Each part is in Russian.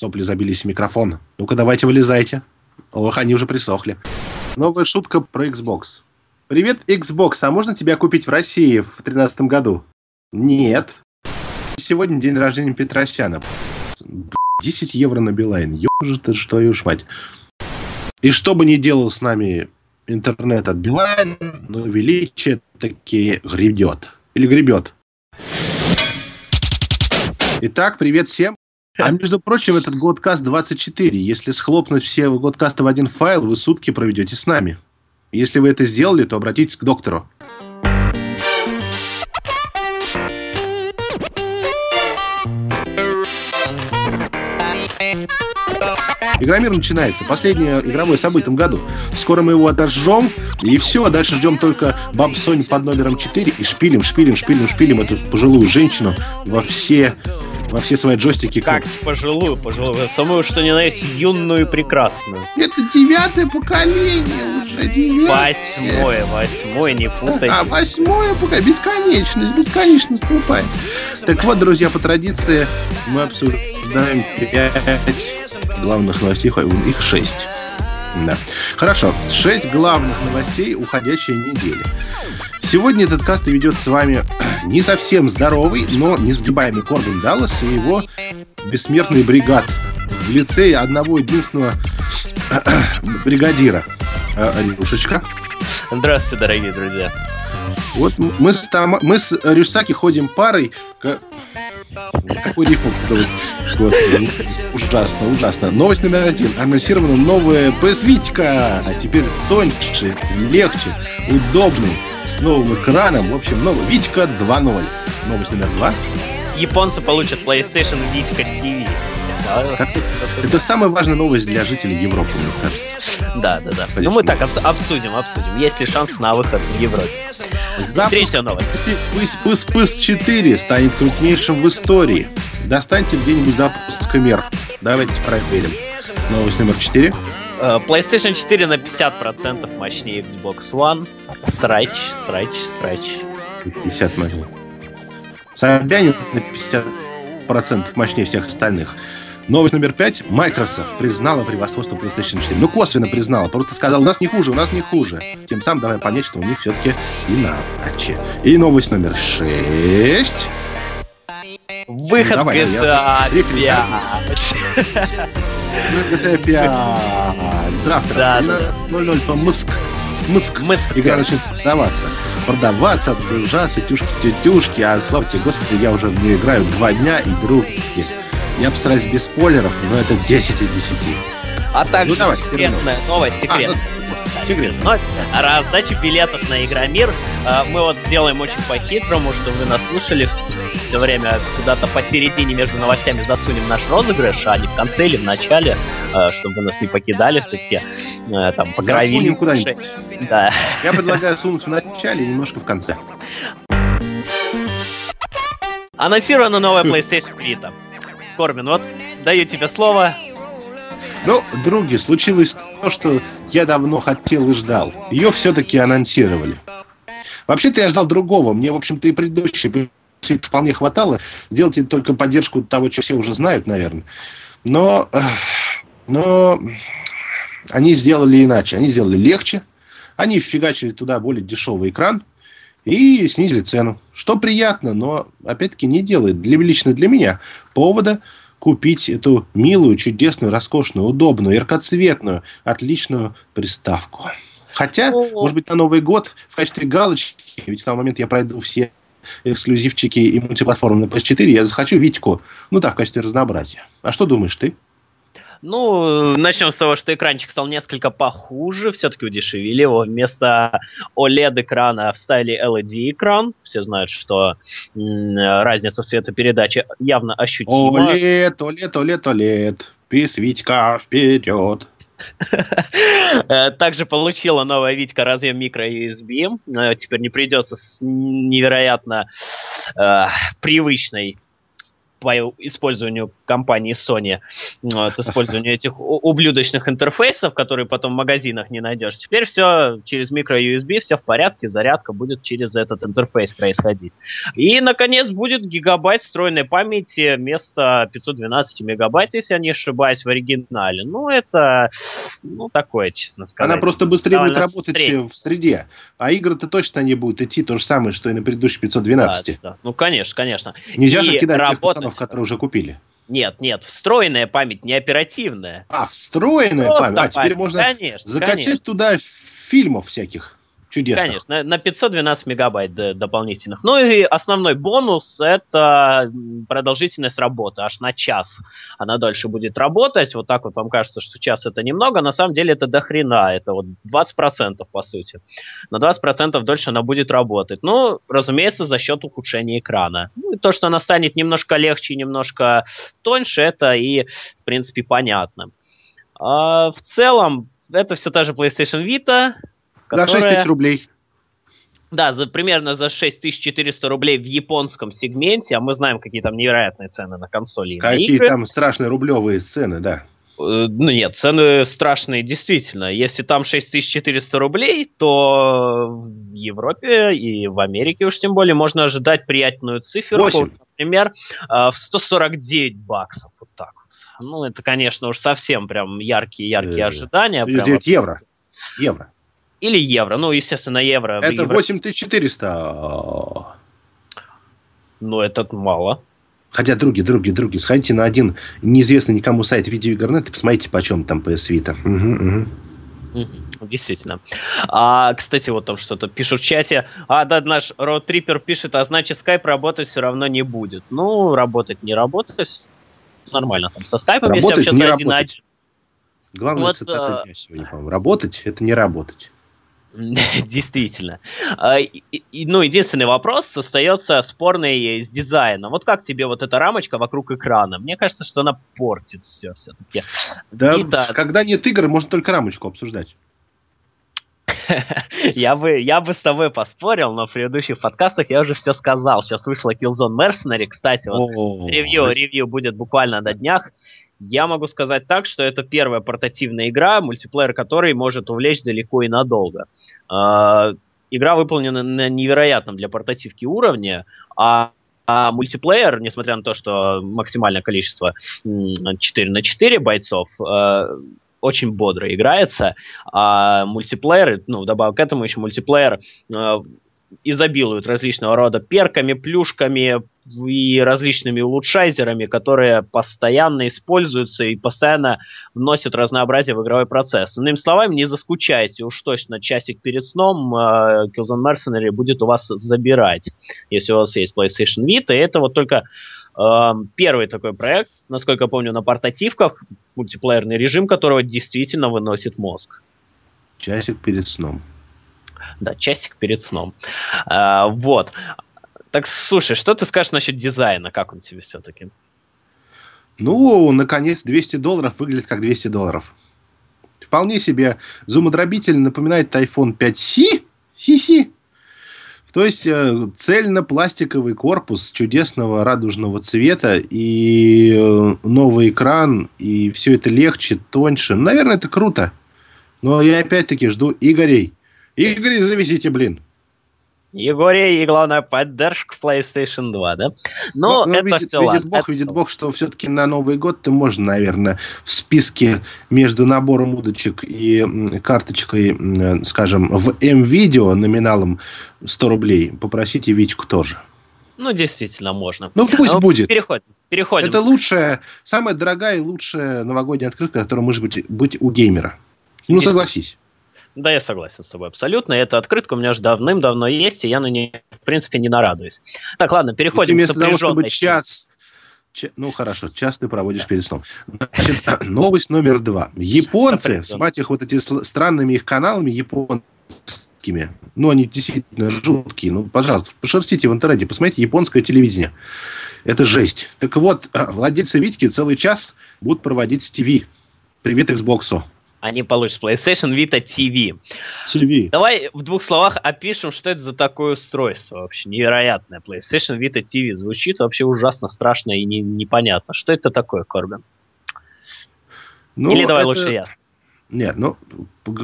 Сопли забились в микрофон. Ну-ка, давайте вылезайте. Ох, они уже присохли. Новая шутка про Xbox. Привет, Xbox, а можно тебя купить в России в 2013 году? Нет. Сегодня день рождения Петросяна. 10 евро на Билайн. Ёжи ты, что ж мать. И что бы ни делал с нами интернет от Билайн, но величие таки гребет. Или гребет. Итак, привет всем. А между прочим, этот Годкаст 24. Если схлопнуть все Годкасты в один файл, вы сутки проведете с нами. Если вы это сделали, то обратитесь к доктору. Игромир начинается. Последнее игровое событие в этом году. Скоро мы его отожжем, и все. А дальше ждем только Баб Сонь под номером 4 и шпилим, шпилим, шпилим, шпилим эту пожилую женщину во все во все свои джойстики. Как пожилую, пожилую, самую что ни на есть юную и прекрасную. Это девятое поколение уже, девятое. Восьмое, восьмое, не путайте. А, восьмое поколение, бесконечность, бесконечность наступает. Так вот, друзья, по традиции мы обсуждаем пять главных новостей, их шесть. Да. Хорошо, шесть главных новостей уходящей недели. Сегодня этот каст ведет с вами не совсем здоровый, но несгибаемый Корбин Даллас и его бессмертный бригад в лице одного единственного бригадира. Рюшечка. Здравствуйте, дорогие друзья. Вот мы с, Тома, мы с Рюсаки ходим парой. Какой рифм? Господи, ужасно, ужасно. Новость номер один. Анонсирована новая PS Витька. А теперь тоньше, легче, удобнее с новым экраном. В общем, новый Витька 2.0. Новость номер два. Японцы получат PlayStation Витька TV. Это самая важная новость для жителей Европы, мне кажется. Да, да, да. Ну мы так обсудим, обсудим. Есть ли шанс на выход в Европе? Запуск Третья новость. Пыс Пыс 4 станет крупнейшим в истории. Достаньте где-нибудь запуска мер. Давайте проверим. Новость номер 4. Э, PlayStation 4 на 50% мощнее Xbox One. Срач, срач, срач. 50 мощнее. Собянин на 50% мощнее всех остальных. Новость номер пять. Microsoft признала превосходство PlayStation 4. Ну, косвенно признала. Просто сказала, у нас не хуже, у нас не хуже. Тем самым давай понять, что у них все-таки иначе. И новость номер шесть. Выход ну, давай, GTA 5. GTA 5. Завтра да, 12.00 по Мск. Мск. Игра начнет продаваться. Продаваться, отгружаться, тюшки-тетюшки. А слава тебе, господи, я уже в нее играю два дня и други. Я постараюсь без спойлеров, но это 10 из 10. А также ну, давай, секретная новость, секретная. А, ну, секрет. Но раздача билетов на Игромир а, мы вот сделаем очень по-хитрому, чтобы вы нас слушали все время куда-то посередине между новостями засунем наш розыгрыш, а не в конце или в начале, а, чтобы вы нас не покидали все-таки, а, там, погровили. куда-нибудь. Да. Я предлагаю сунуть в начале и немножко в конце. Анонсирована новая PlayStation Vita. Корбин, вот даю тебе слово, ну, други, случилось то, что я давно хотел и ждал. Ее все-таки анонсировали. Вообще-то я ждал другого. Мне, в общем-то, и предыдущий вполне хватало. Сделать только поддержку того, что все уже знают, наверное. Но, но они сделали иначе. Они сделали легче. Они вфигачили туда более дешевый экран и снизили цену. Что приятно, но, опять-таки, не делает для, лично для меня повода купить эту милую, чудесную, роскошную, удобную, яркоцветную, отличную приставку. Хотя, О-о. может быть, на Новый год в качестве галочки, ведь в тот момент я пройду все эксклюзивчики и мультиплатформы на PS4, я захочу Витьку, ну да, в качестве разнообразия. А что думаешь ты? Ну, начнем с того, что экранчик стал несколько похуже, все-таки удешевили его. Вместо OLED-экрана вставили LED-экран. Все знают, что м- разница в цветопередаче явно ощутима. OLED, OLED, OLED, OLED. Пис, Витька, вперед. Также получила новая Витька разъем микро USB. Э, теперь не придется с невероятно э, привычной по использованию компании Sony, вот, использованию этих ублюдочных интерфейсов, которые потом в магазинах не найдешь. Теперь все через микро-USB, все в порядке, зарядка будет через этот интерфейс происходить. И, наконец, будет гигабайт встроенной памяти вместо 512 мегабайт, если я не ошибаюсь, в оригинале. Ну, это, ну, такое, честно сказать. Она просто быстрее будет работать средний. в среде. А игры-то точно не будут идти то же самое, что и на предыдущей 512. Да, да. Ну, конечно, конечно. Нельзя и же кидать работать... пацанов, которые уже купили. Нет, нет, встроенная память, не оперативная. А, встроенная Просто память. А теперь можно конечно, закачать конечно. туда фильмов всяких. Чудесно. Конечно, на 512 мегабайт дополнительных. Ну и основной бонус – это продолжительность работы, аж на час она дольше будет работать. Вот так вот вам кажется, что час это немного, на самом деле это дохрена, это вот 20% по сути. На 20% дольше она будет работать. Ну, разумеется, за счет ухудшения экрана. Ну и то, что она станет немножко легче, немножко тоньше, это и, в принципе, понятно. А в целом, это все та же PlayStation Vita, Которая... За 6 тысяч рублей. Да, за, примерно за 6400 рублей в японском сегменте, а мы знаем, какие там невероятные цены на консоли. Какие игры. там страшные рублевые цены, да. Э, ну нет, цены страшные действительно. Если там 6400 рублей, то в Европе и в Америке уж тем более можно ожидать приятную циферку. 8. Например, э, в 149 баксов. Вот так вот. Ну, это, конечно, уж совсем прям яркие-яркие э, ожидания. 9 евро. Евро. Или евро. Ну, естественно, евро. Это евро... 8400. Ну, это мало. Хотя, други, други, други, сходите на один неизвестный никому сайт видеоигрнет и посмотрите, почем там PS Vita. Угу, угу. Действительно. А, кстати, вот там что-то пишут в чате. А, да, наш Роутрипер пишет, а значит, скайп работать все равно не будет. Ну, работать не работать. Нормально там со скайпом, работать, если общаться не один работать. один. Главная вот, цитата а... дня сегодня, по-моему. Работать – это не работать. Действительно. А, ну, единственный вопрос остается спорный с дизайном. Вот как тебе вот эта рамочка вокруг экрана? Мне кажется, что она портит все все-таки. Да, Vita... когда нет игр, можно только рамочку обсуждать. я, бы, я бы с тобой поспорил, но в предыдущих подкастах я уже все сказал. Сейчас вышла Killzone Mercenary, кстати, вот ревью, ревью будет буквально на днях. Я могу сказать так, что это первая портативная игра, мультиплеер которой может увлечь далеко и надолго. Э, игра выполнена на невероятном для портативки уровне, а а мультиплеер, несмотря на то, что максимальное количество 4 на 4 бойцов, э, очень бодро играется, а мультиплеер, ну, добавок к этому еще мультиплеер э, изобилуют различного рода перками, плюшками и различными улучшайзерами, которые постоянно используются и постоянно вносят разнообразие в игровой процесс. Иными словами, не заскучайте, уж точно часик перед сном э, Killzone Mercenary будет у вас забирать, если у вас есть PlayStation Vita. И это вот только э, первый такой проект, насколько я помню, на портативках, мультиплеерный режим которого действительно выносит мозг. Часик перед сном. Да, часик перед сном. А, вот. Так, слушай, что ты скажешь насчет дизайна? Как он тебе все-таки? Ну, наконец, 200 долларов выглядит как 200 долларов. Вполне себе зумодробитель напоминает iPhone 5C. си То есть э, цельно-пластиковый корпус чудесного радужного цвета и э, новый экран, и все это легче, тоньше. Наверное, это круто. Но я опять-таки жду Игорей. Игорь, завезите, блин. Егория и, главное, поддержка PlayStation 2, да? Но, Но ну, это видит, все видит ладно. Бог, это видит все. Бог, что все-таки на Новый год ты можно, наверное, в списке между набором удочек и карточкой, скажем, в М-видео номиналом 100 рублей попросить и Витьку тоже. Ну, действительно, можно. Ну, пусть ну, будет. Переходим. Переходим. Это лучшая, самая дорогая и лучшая новогодняя открытка, которая может быть, быть у геймера. Ну, согласись. Да, я согласен с тобой абсолютно. Эта открытка у меня уже давным-давно есть, и я на ней, в принципе, не нарадуюсь. Так, ладно, переходим вместо к того, чтобы час... Ну, хорошо, час ты проводишь перед сном. Значит, новость номер два. Японцы, с мать их вот эти странными их каналами японскими, ну, они действительно жуткие, ну, пожалуйста, пошерстите в интернете, посмотрите японское телевидение. Это жесть. Так вот, владельцы Витьки целый час будут проводить с ТВ. Привет Xbox. Они получат PlayStation Vita TV. TV. Давай в двух словах опишем, что это за такое устройство вообще невероятное. PlayStation Vita TV звучит вообще ужасно страшно и не, непонятно. Что это такое, Корбин? Ну, Или давай это... лучше я. Нет, ну,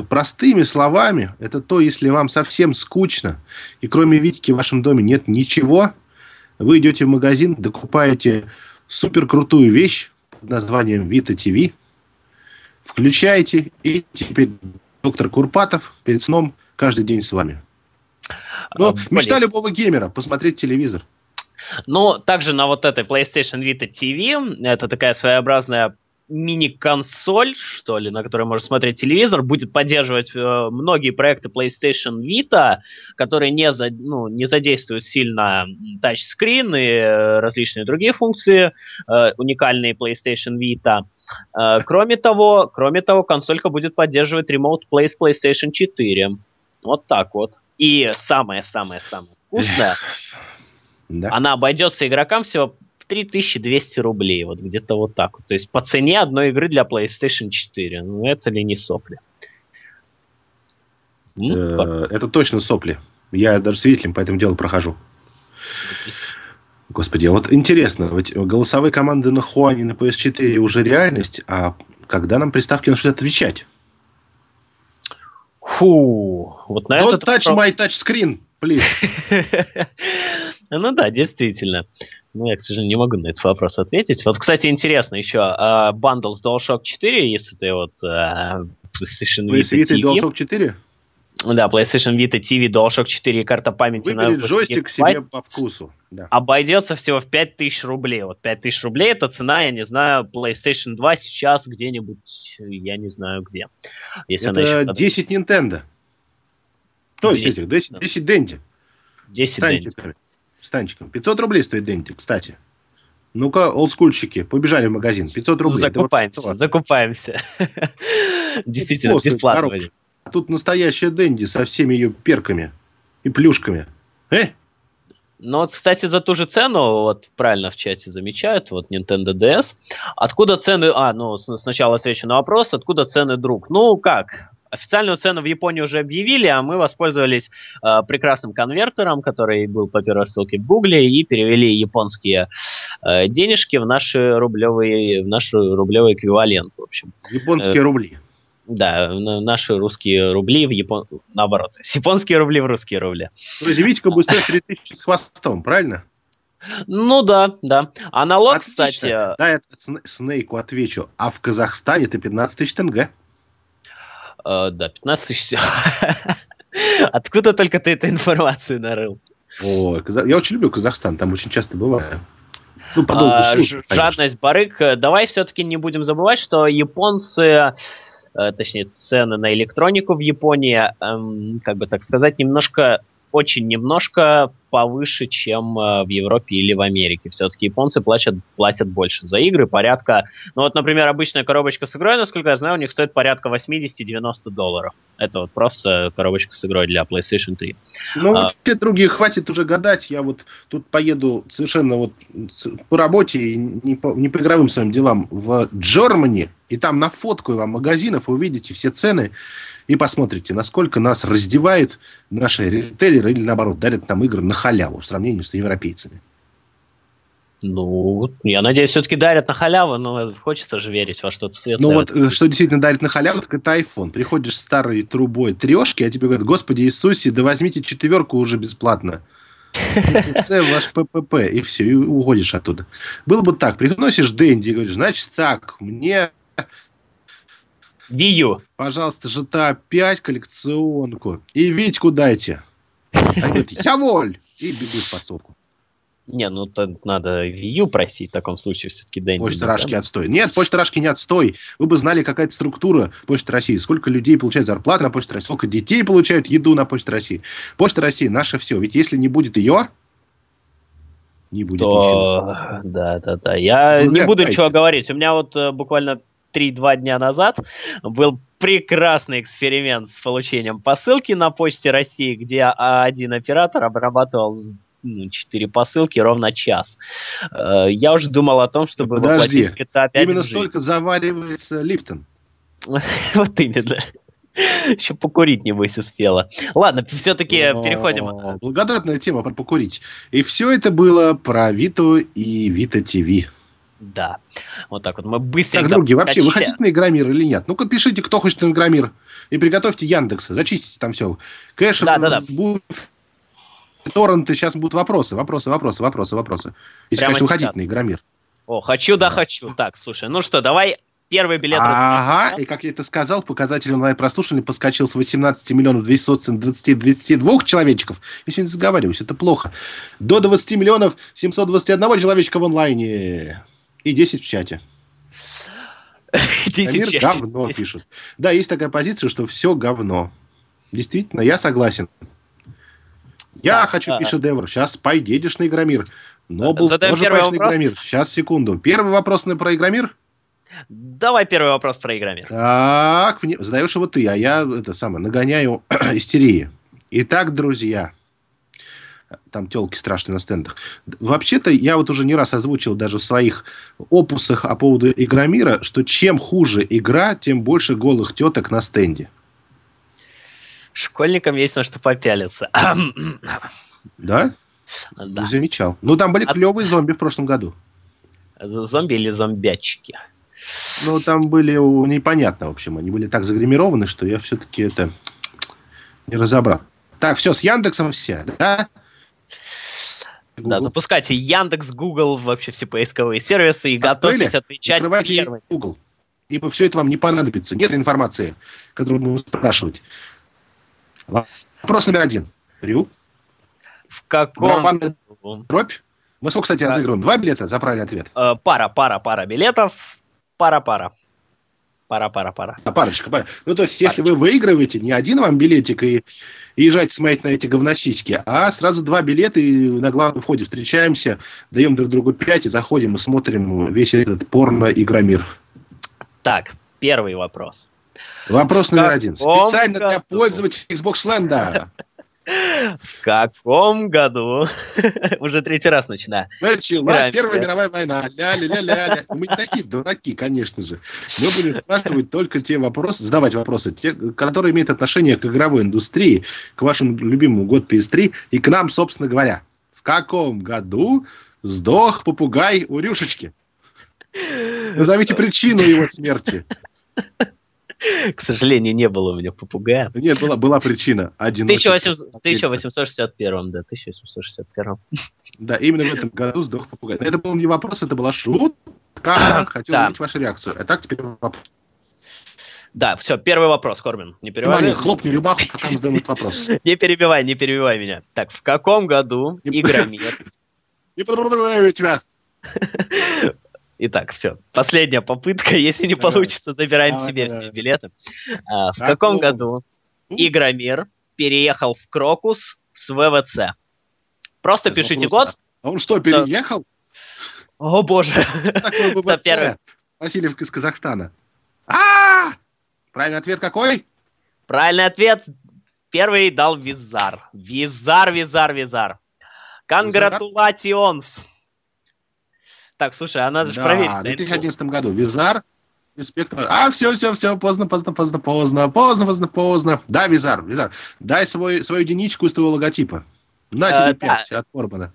простыми словами, это то, если вам совсем скучно, и кроме Витьки в вашем доме нет ничего, вы идете в магазин, докупаете супер крутую вещь под названием Vita TV – включаете, и теперь доктор Курпатов перед сном каждый день с вами. Ну, а, мечта любого геймера – посмотреть телевизор. Ну, также на вот этой PlayStation Vita TV, это такая своеобразная мини-консоль, что ли, на которой можно смотреть телевизор, будет поддерживать э, многие проекты PlayStation Vita, которые не, за, ну, не задействуют сильно тачскрин и э, различные другие функции, э, уникальные PlayStation Vita. Э, кроме того, кроме того, консолька будет поддерживать Remote Play с PlayStation 4. Вот так вот. И самое-самое-самое вкусное, она обойдется игрокам всего 3200 рублей, вот где-то вот так вот. То есть по цене одной игры для PlayStation 4. Ну это ли не сопли? Э, это точно сопли. Я даже свидетелем по этому делу прохожу. Господи, а вот интересно, ведь голосовые команды на Хуане на PS4 уже реальность, а когда нам приставки начнут отвечать? Фу, вот на Don't touch my touch screen, please. ну да, действительно. Ну, я, к сожалению, не могу на этот вопрос ответить. Вот, кстати, интересно еще, а, бандл с DualShock 4, если ты вот а, PlayStation Vita TV... DualShock 4? Да, PlayStation Vita TV, DualShock 4 и карта памяти Выберет на джойстик себе по вкусу. Да. Обойдется всего в 5000 рублей. Вот 5000 рублей это цена, я не знаю, PlayStation 2 сейчас где-нибудь, я не знаю где. Если это еще 10 Nintendo. То есть 10, 10, 10 Dendy. 10 Dendy станчиком. 500 рублей стоит Денти, кстати. Ну-ка, олдскульщики, побежали в магазин. 500 рублей. Закупаемся, закупаемся. Действительно, бесплатно. А тут настоящая Дэнди со всеми ее перками и плюшками. Э? Ну вот, кстати, за ту же цену, вот правильно в чате замечают, вот Nintendo DS. Откуда цены... А, ну, сначала отвечу на вопрос, откуда цены, друг? Ну, как? Официальную цену в Японии уже объявили, а мы воспользовались э, прекрасным конвертером, который был по первой ссылке в Гугле, и перевели японские э, денежки в наши рублевые, в наш рублевый эквивалент, в общем. Японские э, рубли. Да, наши русские рубли в Япон... наоборот. Японские рубли в русские рубли. То есть Витька будет стоить 3000 с хвостом, правильно? Ну да, да. Аналог, Отлично. кстати... Да, я Снейку отвечу. А в Казахстане это 15 тысяч тенге. Uh, да, 15 тысяч. Откуда только ты эту информацию нарыл? О, я очень люблю Казахстан, там очень часто бываю. Ну, по а, службы, жадность барык. Давай все-таки не будем забывать, что японцы, э, точнее, цены на электронику в Японии, эм, как бы так сказать, немножко очень немножко повыше, чем э, в Европе или в Америке. Все-таки японцы платят, платят больше за игры, порядка... Ну вот, например, обычная коробочка с игрой, насколько я знаю, у них стоит порядка 80-90 долларов. Это вот просто коробочка с игрой для PlayStation 3. Ну, а, те другие хватит уже гадать. Я вот тут поеду совершенно вот по работе и не по, не по игровым своим делам в Джермани, и там на фотку вам магазинов увидите все цены и посмотрите, насколько нас раздевают наши ритейлеры или, наоборот, дарят нам игры на халяву в сравнении с европейцами. Ну, я надеюсь, все-таки дарят на халяву, но хочется же верить во что-то светлое. Ну вот, э, что действительно дарит на халяву, так это iPhone. Приходишь с старой трубой трешки, а тебе говорят, господи Иисусе, да возьмите четверку уже бесплатно. Це ваш ППП, и все, и уходишь оттуда. Было бы так, приносишь Дэнди и говоришь, значит так, мне Вию. Пожалуйста, GTA 5 коллекционку. И Витьку дайте. Они говорят, я воль. И бегут в подсобку. Не, ну то надо Вию просить в таком случае все-таки Дэнди. Почта Рашки да? отстой. Нет, Почта Рашки не отстой. Вы бы знали, какая-то структура Почты России. Сколько людей получают зарплату на Почте России, сколько детей получают еду на Почте России. Почта России наше все. Ведь если не будет ее, не будет то... ничего. Да, да, да. Я не буду ничего говорить. У меня вот э, буквально 3-2 дня назад был прекрасный эксперимент с получением посылки на почте России, где один оператор обрабатывал ну, 4 посылки ровно час. Э, я уже думал о том, чтобы Подожди, это опять именно столько заваривается Липтон? Вот именно. Еще покурить, небось, успела. Ладно, все-таки переходим. Благодатная тема про покурить. И все это было про Виту и Вита ТВ. Да. Вот так вот мы быстренько... Так, други, вообще, вы хотите на Игромир или нет? Ну-ка, пишите, кто хочет на Игромир. И приготовьте Яндекса, зачистите там все. Кэш, да, да, да. торренты, сейчас будут вопросы, вопросы, вопросы, вопросы, вопросы. Если, Прямо конечно, вы хотите на Игромир. О, хочу, да, хочу. Так, слушай, ну что, давай первый билет. Ага, и как я это сказал, показатель онлайн-прослушивания подскочил с 18 миллионов 222 человечков. Я сегодня заговариваюсь, это плохо. До 20 миллионов 721 человечка в онлайне. И 10 в чате. 10 Мир в чате. говно пишут. Да, есть такая позиция, что все говно. Действительно, я согласен. Я так, хочу а... шедевр. Сейчас поедешь на Игромир. Но был тоже поедешь на Игромир. Сейчас, секунду. Первый вопрос на про Игромир? Давай первый вопрос про Игромир. Так, задаешь его ты, а я это самое нагоняю истерии. Итак, друзья, там телки страшные на стендах. Вообще-то я вот уже не раз озвучил даже в своих опусах по поводу Игромира, что чем хуже игра, тем больше голых теток на стенде. Школьникам есть на что попялиться. Да? Да. Не замечал. Ну, там были клевые зомби в прошлом году. Зомби или зомбячки? Ну, там были непонятно, в общем. Они были так загримированы, что я все-таки это не разобрал. Так, все, с Яндексом все, да? Google. Да, запускайте Яндекс, Google, вообще все поисковые сервисы и готовьтесь отвечать Открывайте первым. Google. Ибо все это вам не понадобится. Нет информации, которую будем спрашивать. Вопрос номер один. Рю. В каком... Дробь. Мы сколько, кстати, разыгрываем? Два билета за правильный ответ? Э, пара, пара, пара билетов. Пара-пара. Пара-пара-пара. А парочка, пара. Ну, то есть, Парочка. если вы выигрываете, не один вам билетик и, и езжайте смотреть на эти говносиськи, а сразу два билета и на главном входе встречаемся, даем друг другу пять и заходим и смотрим весь этот порно-игромир. Так, первый вопрос. Вопрос номер один. Специально для пользователей Xbox Land. В каком году? Уже третий раз начинаю. Началась Первая мировая война. Ля-ля-ля-ля. Мы не такие дураки, конечно же. Мы будем спрашивать только те вопросы, задавать вопросы, те, которые имеют отношение к игровой индустрии, к вашему любимому год PS3 и к нам, собственно говоря. В каком году сдох попугай у Рюшечки? Назовите причину его смерти. К сожалению, не было у меня попугая. Нет, была, была причина. 1800, 1861, да, 1861. Да, именно в этом году сдох попугай. Это был не вопрос, это была шутка. Хотел да. увидеть вашу реакцию. А так теперь вопрос. Да, все, первый вопрос, Корбин. Не перебивай. Ваня, хлопни рюбаху, пока мы задаем этот вопрос. Не перебивай, не перебивай меня. Так, в каком году Игромир... Не перебивай тебя. Итак, все. Последняя попытка. Если не давай. получится, забираем давай, себе давай. все билеты. А, в каком ну... году Игромир переехал в Крокус с ВВЦ? Просто Это пишите вопрос. год. А он что, переехал? О боже. Это первый. Васильев из Казахстана. А! Правильный ответ какой? Правильный ответ первый дал Визар. Визар, Визар, Визар. Конгратулационс. Так, слушай, а надо же да, проверить. в 2011 году Визар, инспектор. А, все, все, все, поздно, поздно, поздно, поздно, поздно, поздно, поздно. Да, Визар, Визар, дай свой, свою единичку из твоего логотипа. На тебе пять от Корбана.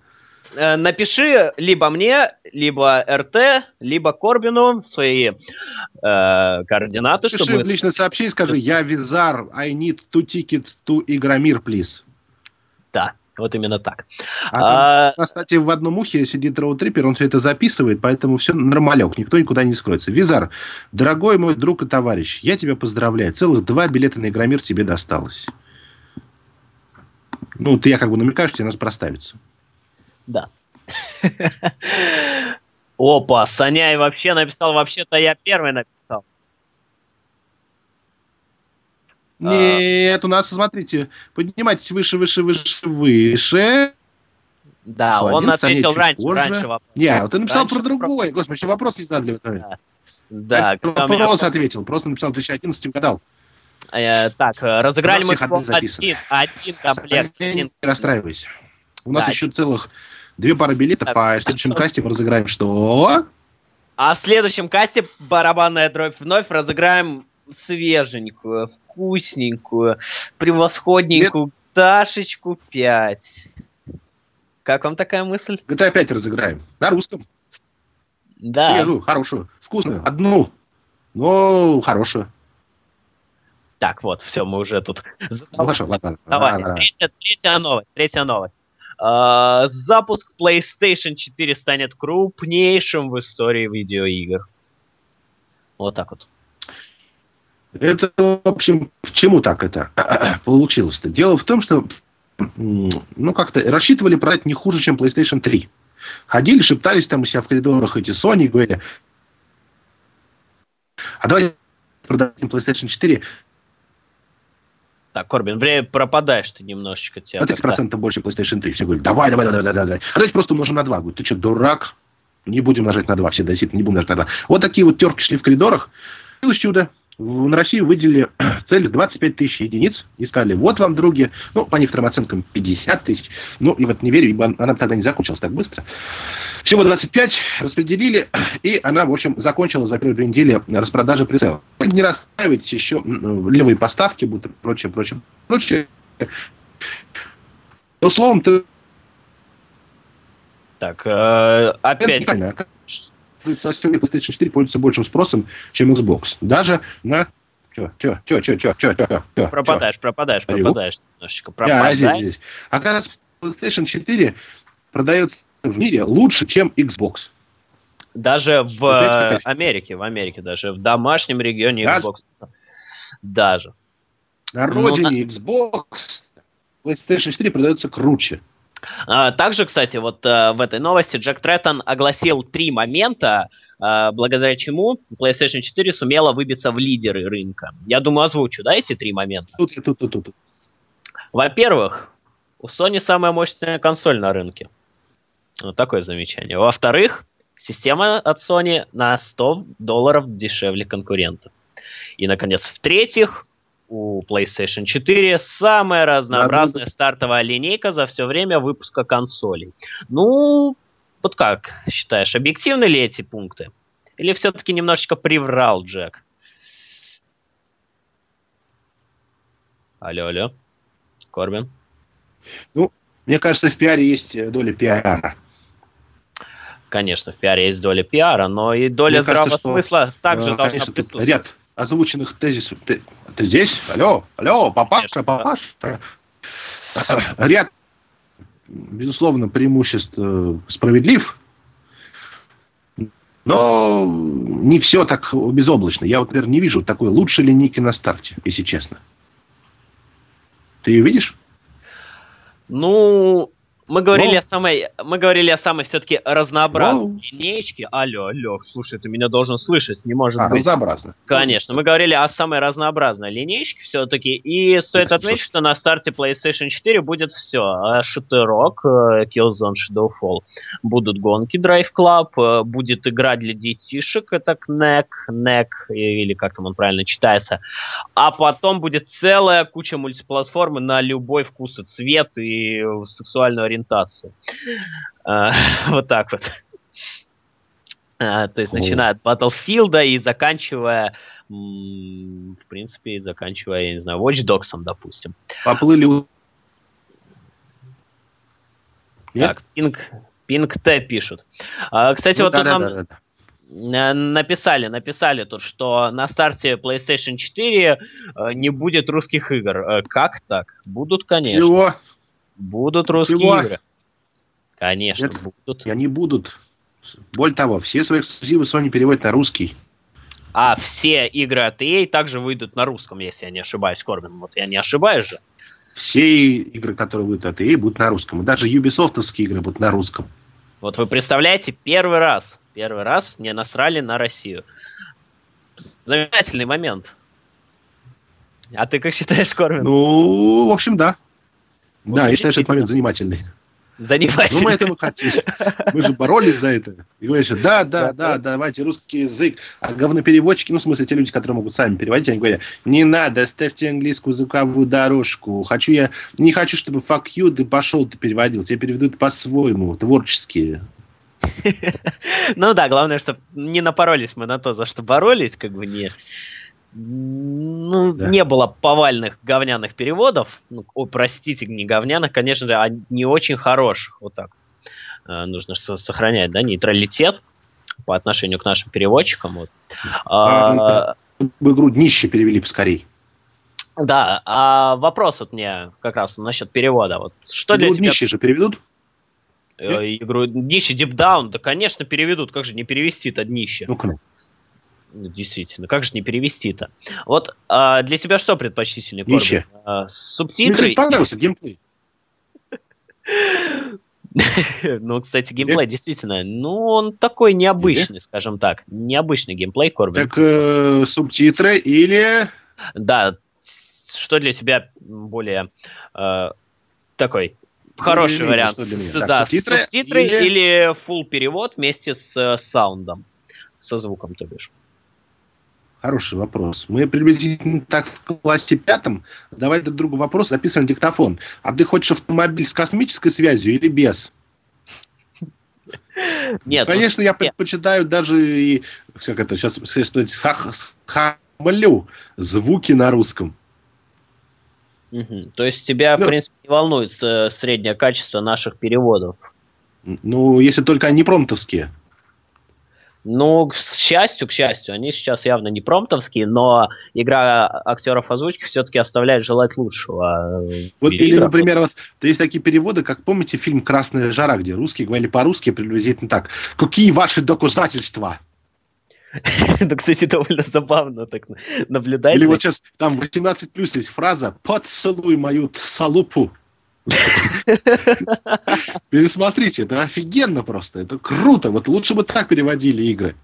Э, напиши либо мне, либо РТ, либо Корбину свои э, координаты. Пиши чтобы... личное сообщение, скажи, я Визар, I need to ticket to Игромир, please. Да. Вот именно так. А, а, там, кстати, в одном ухе сидит роутрипер, он все это записывает, поэтому все нормалек, никто никуда не скроется. Визар, дорогой мой друг и товарищ, я тебя поздравляю. Целых два билета на Игромир тебе досталось. Ну, ты я как бы намекаю, что тебе надо проставиться. Да. Опа, Саняй вообще написал, вообще-то я первый написал. Нет, у нас, смотрите, поднимайтесь выше, выше, выше, выше. Да, он ответил раньше, позже. раньше вопрос. Не, вот ты написал раньше про другое. Вопрос. Господи, еще вопрос не задали. Да, да вопрос меня... ответил, просто написал 2011 угадал. Э, так, разыграли мы один, один комплект. Не, не расстраивайся. У нас да. еще целых две пары билетов, а в следующем касте мы разыграем что? А в следующем касте барабанная дробь вновь разыграем свеженькую, вкусненькую, превосходненькую Нет. Дашечку 5. Как вам такая мысль? GTA 5 разыграем. На русском. Да. Свежую, хорошую, вкусную. Одну, но хорошую. Так, вот, все, мы уже тут... Ну, хорошо, ладно. Давай, ладно, третья, третья новость, третья новость. Uh, запуск PlayStation 4 станет крупнейшим в истории видеоигр. Вот так вот. Это, в общем, к чему так это получилось-то? Дело в том, что ну, как-то рассчитывали продать не хуже, чем PlayStation 3. Ходили, шептались там у себя в коридорах эти Sony, говорили, а давайте продадим PlayStation 4 так, Корбин, время пропадаешь ты немножечко. Тебя 30% больше PlayStation 3. Все говорят, давай, давай, давай, давай, давай. А давайте просто умножим на 2. Говорит, ты что, дурак? Не будем нажать на 2. Все действительно не будем нажать на 2. Вот такие вот терки шли в коридорах. И чудо на Россию выделили цель 25 тысяч единиц. И сказали, вот вам, други, ну, по некоторым оценкам 50 тысяч. Ну, и вот не верю, ибо она тогда не закончилась так быстро. Всего 25 распределили, и она, в общем, закончила за первые две недели распродажи прицела. Не расставить еще левые поставки, будто прочее, прочее, прочее. Но словом, ты... Так, э, опять составе PlayStation 4 пользуется большим спросом, чем Xbox. Даже на... Чё, чё, чё, чё, чё, чё, чё, чё, пропадаешь, чё? пропадаешь, пропадаешь немножечко. Пропадаешь. Я, здесь, здесь. Оказывается, PlayStation 4 продается в мире лучше, чем Xbox. Даже в опять, Америке, в Америке даже, в домашнем регионе даже? Xbox. Даже. На родине ну, Xbox PlayStation 4 продается круче. А, также, кстати, вот э, в этой новости Джек Треттон огласил три момента, э, благодаря чему PlayStation 4 сумела выбиться в лидеры рынка. Я думаю, озвучу, да, эти три момента? Тут, тут, тут, тут. Во-первых, у Sony самая мощная консоль на рынке. Вот такое замечание. Во-вторых, система от Sony на 100 долларов дешевле конкурента. И, наконец, в-третьих, у PlayStation 4 самая разнообразная стартовая линейка за все время выпуска консолей. Ну, вот как считаешь, объективны ли эти пункты? Или все-таки немножечко приврал Джек? Алло, алло. Корбин? Ну, мне кажется, в пиаре есть доля пиара. Конечно, в пиаре есть доля пиара, но и доля мне здравого кажется, смысла что, также э, должна присутствовать. Ряд озвученных тезисов. Ты, ты здесь? Алло, алло, папаша, папаша. Ряд, безусловно, преимуществ э, справедлив, но не все так безоблачно. Я вот, например, не вижу такой лучшей линейки на старте, если честно. Ты ее видишь? Ну, мы говорили Но... о самой, мы говорили о самой все-таки разнообразной Но... линеечке. Алло, алло, слушай, ты меня должен слышать, не может а, быть. разнообразно. Конечно, мы говорили о самой разнообразной линейке все-таки. И стоит Это отметить, что на старте PlayStation 4 будет все. А, шутерок, э, Killzone Shadowfall. Будут гонки Drive Club, э, будет игра для детишек, это Knack, Neck, или как там он правильно читается. А потом будет целая куча мультиплатформы на любой вкус и цвет и сексуальную ориентацию. А, вот так вот. А, то есть, начиная от Battlefield и заканчивая, в принципе, заканчивая, я не знаю, Watch Dogs, допустим. Поплыли. Так, Pink, Pink T пишут. А, кстати, ну, вот да, тут да, нам... Да, да написали, написали тут, что на старте PlayStation 4 э, не будет русских игр. Э, как так? Будут, конечно. Чего? Будут русские Чего? игры. Конечно, Нет, будут. И они будут. Более того, все свои эксклюзивы Sony переводят на русский. А все игры от EA также выйдут на русском, если я не ошибаюсь, Корбин. Вот я не ошибаюсь же. Все игры, которые выйдут от EA, будут на русском. И даже юбисофтовские игры будут на русском. Вот вы представляете, первый раз, первый раз не насрали на Россию. Замечательный момент. А ты как считаешь, Корвин? Ну, в общем, да. Вот да, я считаю, что этот момент занимательный. Занимательный. Ну, мы этого хотели. Мы же боролись за это. И говорят, что да, да, да, да, давайте русский язык. А говнопереводчики, ну, в смысле, те люди, которые могут сами переводить, они говорят, не надо, ставьте английскую звуковую дорожку. Хочу я, не хочу, чтобы fuck you, ты пошел, ты переводил. Тебе переведут по-своему, творческие. Ну да, главное, чтобы не напоролись мы на то, за что боролись, как бы не ну, да. не было повальных говняных переводов. Ну, о, простите, не говняных, конечно же, а не очень хороших. Вот так. Э, нужно сохранять, да, нейтралитет по отношению к нашим переводчикам. Вот. А, а, игру днище перевели поскорей. Да, а вопрос вот мне как раз насчет перевода. Вот что игру для тебя... днище же переведут? Э, игру днище Deep Down, да, конечно, переведут. Как же не перевести-то днище? Ну-ка. Действительно, как же не перевести-то? Вот а, для тебя что предпочтительнее, Корбин? А, субтитры? Мне понравился геймплей. ну, кстати, геймплей действительно, ну, он такой необычный, скажем так. Необычный геймплей, Корбин. Так, э, субтитры или... Да, что для тебя более э, такой хороший вариант? Да, субтитры, или full перевод вместе с э, саундом, со звуком, то бишь. Хороший вопрос. Мы приблизительно так в классе пятом давай друг другу вопрос, записываем диктофон. А ты хочешь автомобиль с космической связью или без? Нет. Конечно, я предпочитаю даже и как это сейчас хамлю звуки на русском. Угу. То есть тебя, ну, в принципе, не волнует э, среднее качество наших переводов? Ну, если только они промтовские. Ну, к счастью, к счастью, они сейчас явно не промтовские, но игра актеров озвучки все-таки оставляет желать лучшего. Вот, или, например, вот, то есть такие переводы, как помните фильм «Красная жара», где русские говорили по-русски приблизительно так. «Какие ваши доказательства?» Это, кстати, довольно забавно так наблюдать. Или вот сейчас там 18 плюс есть фраза «Поцелуй мою салупу». Пересмотрите, это офигенно просто, это круто. Вот лучше бы так переводили игры.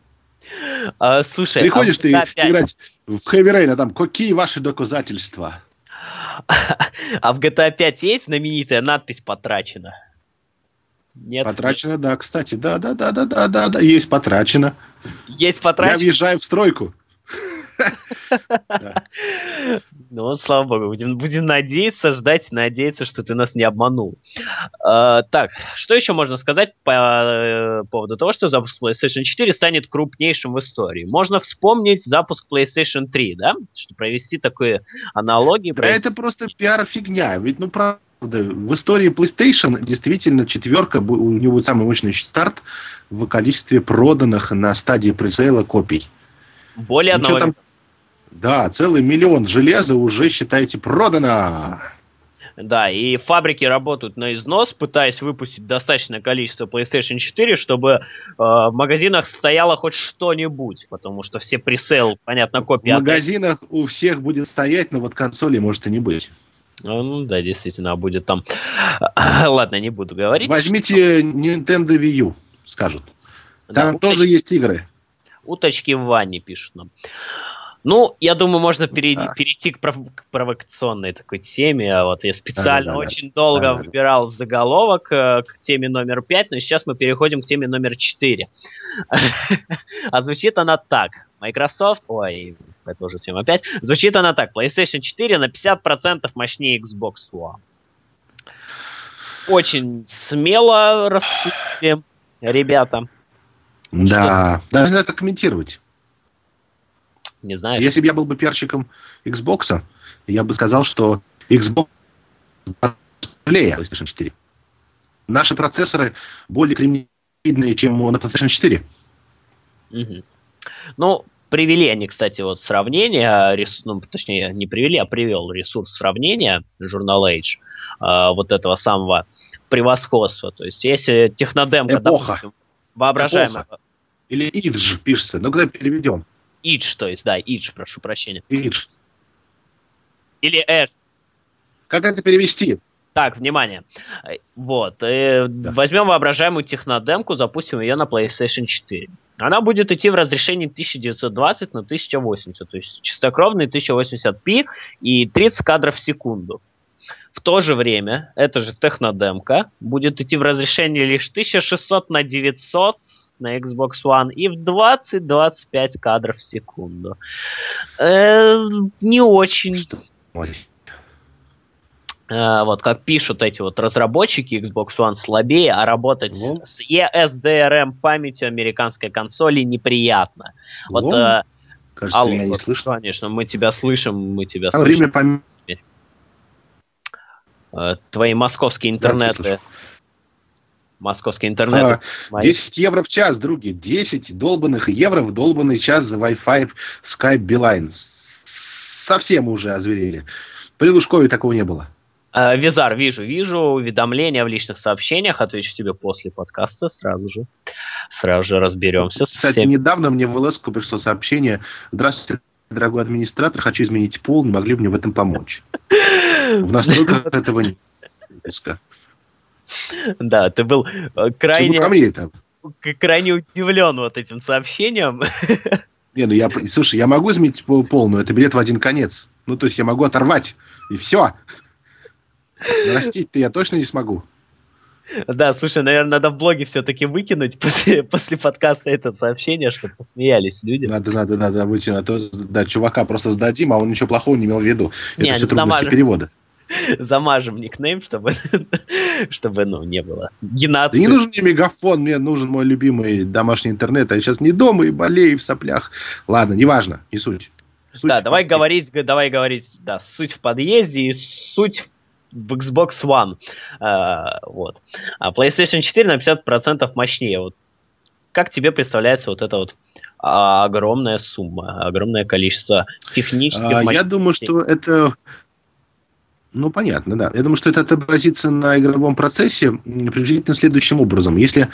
А, слушай, приходишь а ты 5... играть в Heavy Rain, а там какие ваши доказательства? А в GTA 5 есть знаменитая надпись «Потрачено»? Нет. Потрачено, да, кстати, да, да, да, да, да, да, да, есть потрачено. Есть потрачено. Я въезжаю в стройку. Ну, слава богу, будем, будем надеяться, ждать, надеяться, что ты нас не обманул. А, так, что еще можно сказать по э, поводу того, что запуск PlayStation 4 станет крупнейшим в истории? Можно вспомнить запуск PlayStation 3, да? Что провести такую аналогию. Да провести... это просто пиар-фигня, ведь, ну, правда, в истории PlayStation действительно четверка, у него будет самый мощный старт в количестве проданных на стадии пресейла копий. Более ну, одного. Там... Да, целый миллион железа уже, считайте, продано. Да, и фабрики работают на износ, пытаясь выпустить достаточное количество PlayStation 4, чтобы э, в магазинах стояло хоть что-нибудь, потому что все пресейл, понятно, копии. В магазинах у всех будет стоять, но вот консоли может и не быть. Ну да, действительно, будет там... Ладно, не буду говорить. Возьмите Nintendo Wii U, скажут. Там да, тоже уточки... есть игры. Уточки в ванне пишут нам. Ну, я думаю, можно перейти, да. перейти к, пров- к провокационной такой теме. А вот я специально да, да, очень да, долго да, выбирал да. заголовок э, к теме номер 5, но сейчас мы переходим к теме номер 4. а звучит она так. Microsoft, ой, это уже тема 5. Звучит она так. PlayStation 4 на 50% мощнее Xbox One. Очень смело рассудили ребята. Да, даже надо комментировать. Не знаю. Если бы я был бы перчиком Xbox, я бы сказал, что Xbox тяжелее PlayStation 4. Наши процессоры более кремнидные, чем на PlayStation 4. Угу. Ну, привели они, кстати, вот сравнение, рес... ну, точнее, не привели, а привел ресурс сравнения, журнал Age, э, вот этого самого превосходства. То есть, если технодемка... Эпоха. Допустим, воображаемая... Эпоха. Или Идж пишется. Ну, когда переведем? Идж, то есть, да, Идж, прошу прощения. Идж. Или S. Как это перевести? Так, внимание. Вот. Э, да. Возьмем воображаемую технодемку, запустим ее на PlayStation 4. Она будет идти в разрешении 1920 на 1080, то есть чистокровный 1080p и 30 кадров в секунду. В то же время, эта же технодемка будет идти в разрешении лишь 1600 на 900 на Xbox One и в 20-25 кадров в секунду. Э, не очень. Э, вот как пишут эти вот разработчики Xbox One слабее, а работать ну. с ESDRM памятью американской консоли неприятно. Ну. Вот э, Кажется, Алло, меня не слышно. Конечно, мы тебя слышим, мы тебя а слышим. Время пом... Э, твои московские интернеты. Да, Московский интернет. А, 10 евро в час, други. 10 долбанных евро в долбанный час за Wi-Fi Skype Beeline. Совсем уже озверели. При Лужкове такого не было. А, Визар, вижу, вижу уведомления в личных сообщениях. Отвечу тебе после подкаста сразу же. Сразу же разберемся Кстати, всеми. недавно мне в ЛС пришло сообщение. Здравствуйте, дорогой администратор, хочу изменить пол, не могли бы мне в этом помочь? В настройках этого нет. Да, ты был э, крайне... Крайне удивлен вот этим сообщением. Не, ну я, слушай, я могу изменить пол, но это билет в один конец. Ну, то есть я могу оторвать, и все. Растить-то я точно не смогу. Да, слушай, наверное, надо в блоге все-таки выкинуть после, после подкаста это сообщение, чтобы посмеялись люди. Надо, надо, надо выкинуть, а то да, чувака просто сдадим, а он ничего плохого не имел в виду. Не, это все трудности замажем. перевода. Замажем никнейм, чтобы, чтобы ну, не было генации. Да не нужен мне мегафон, мне нужен мой любимый домашний интернет, а я сейчас не дома и болею в соплях. Ладно, неважно, не суть. суть да, давай говорить, давай говорить, да, суть в подъезде и суть в Xbox One. Uh, вот. А PlayStation 4 на 50% мощнее. Вот. Как тебе представляется вот эта вот огромная сумма, огромное количество технических а, Я думаю, что это ну, понятно, да. Я думаю, что это отобразится на игровом процессе приблизительно следующим образом. Если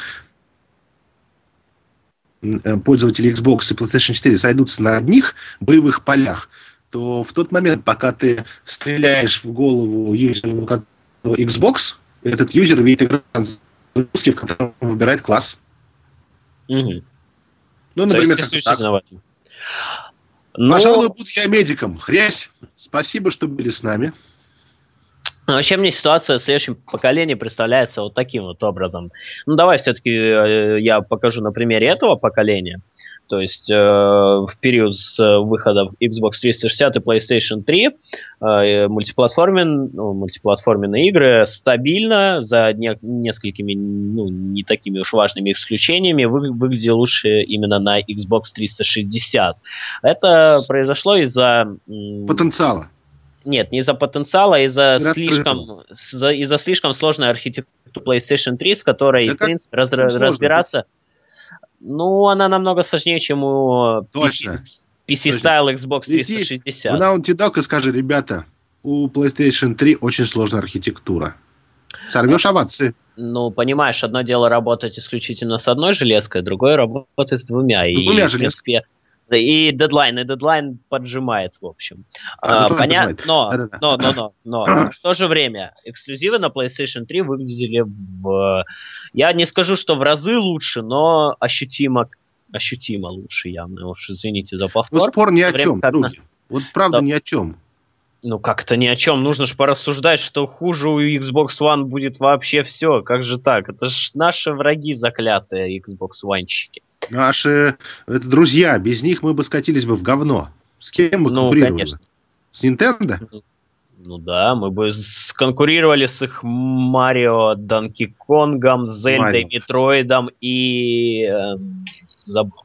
э, пользователи Xbox и PlayStation 4 сойдутся на одних боевых полях, то в тот момент, пока ты стреляешь в голову юзеру Xbox, этот юзер видит экран в котором выбирает класс. Угу. Ну, например, То есть, этом. Но... Пожалуй, буду я медиком. Хрясь, спасибо, что были с нами. Ну, вообще мне ситуация в следующем поколении представляется вот таким вот образом. Ну, давай все-таки э, я покажу на примере этого поколения. То есть э, в период с выхода Xbox 360 и PlayStation 3 э, мультиплатформен, ну, мультиплатформенные игры стабильно, за не, несколькими ну, не такими уж важными исключениями, вы, выглядели лучше именно на Xbox 360. Это произошло из-за... Потенциала. Нет, не из-за потенциала, а из-за слишком, из-за слишком сложной архитектуры PlayStation 3, с которой, да в принципе, раз, разбираться... Ну, она намного сложнее, чем у Точно. PC, Style Xbox 360. Иди в Naughty и скажи, ребята, у PlayStation 3 очень сложная архитектура. Сорвешь овации. Ну, понимаешь, одно дело работать исключительно с одной железкой, другое работать с двумя. Ну, двумя железками. И дедлайн, и дедлайн поджимает, в общем. А, а, понятно, но, но, но, но, но, в то же время эксклюзивы на PlayStation 3 выглядели в... Я не скажу, что в разы лучше, но ощутимо, ощутимо лучше явно. Уж извините за повтор. Ну, спор ни о чем, други. Вот правда да. ни о чем. Ну, как-то ни о чем. Нужно же порассуждать, что хуже у Xbox One будет вообще все. Как же так? Это же наши враги заклятые Xbox One-щики. Наши это друзья. Без них мы бы скатились бы в говно. С кем мы ну, конкурировали? Конечно. С Nintendo? Ну, ну да, мы бы конкурировали с их Марио, Донки Конгом, Зельдой, Метроидом и... Э, забыл,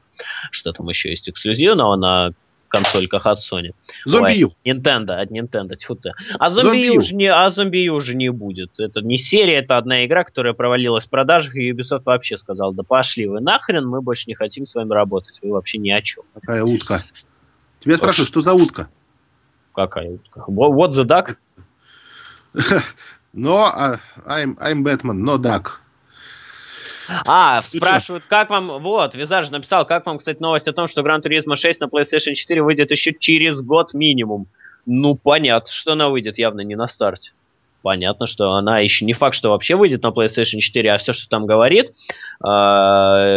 что там еще есть эксклюзивного на консольках от Sony. Зомби Ой, Nintendo, от Nintendo, тьфу ты. А зомби уже не, а зомби уже не будет. Это не серия, это одна игра, которая провалилась в продажах, и Ubisoft вообще сказал, да пошли вы нахрен, мы больше не хотим с вами работать, вы вообще ни о чем. Какая утка? Тебя спрашивают, что за утка? Какая утка? What the duck? Но uh, I'm, I'm Batman, no duck. А, спрашивают, как вам... Вот, Визаж написал, как вам, кстати, новость о том, что Gran Turismo 6 на PlayStation 4 выйдет еще через год минимум. Ну, понятно, что она выйдет явно не на старте. Понятно, что она еще не факт, что вообще выйдет на PlayStation 4, а все, что там говорит, э,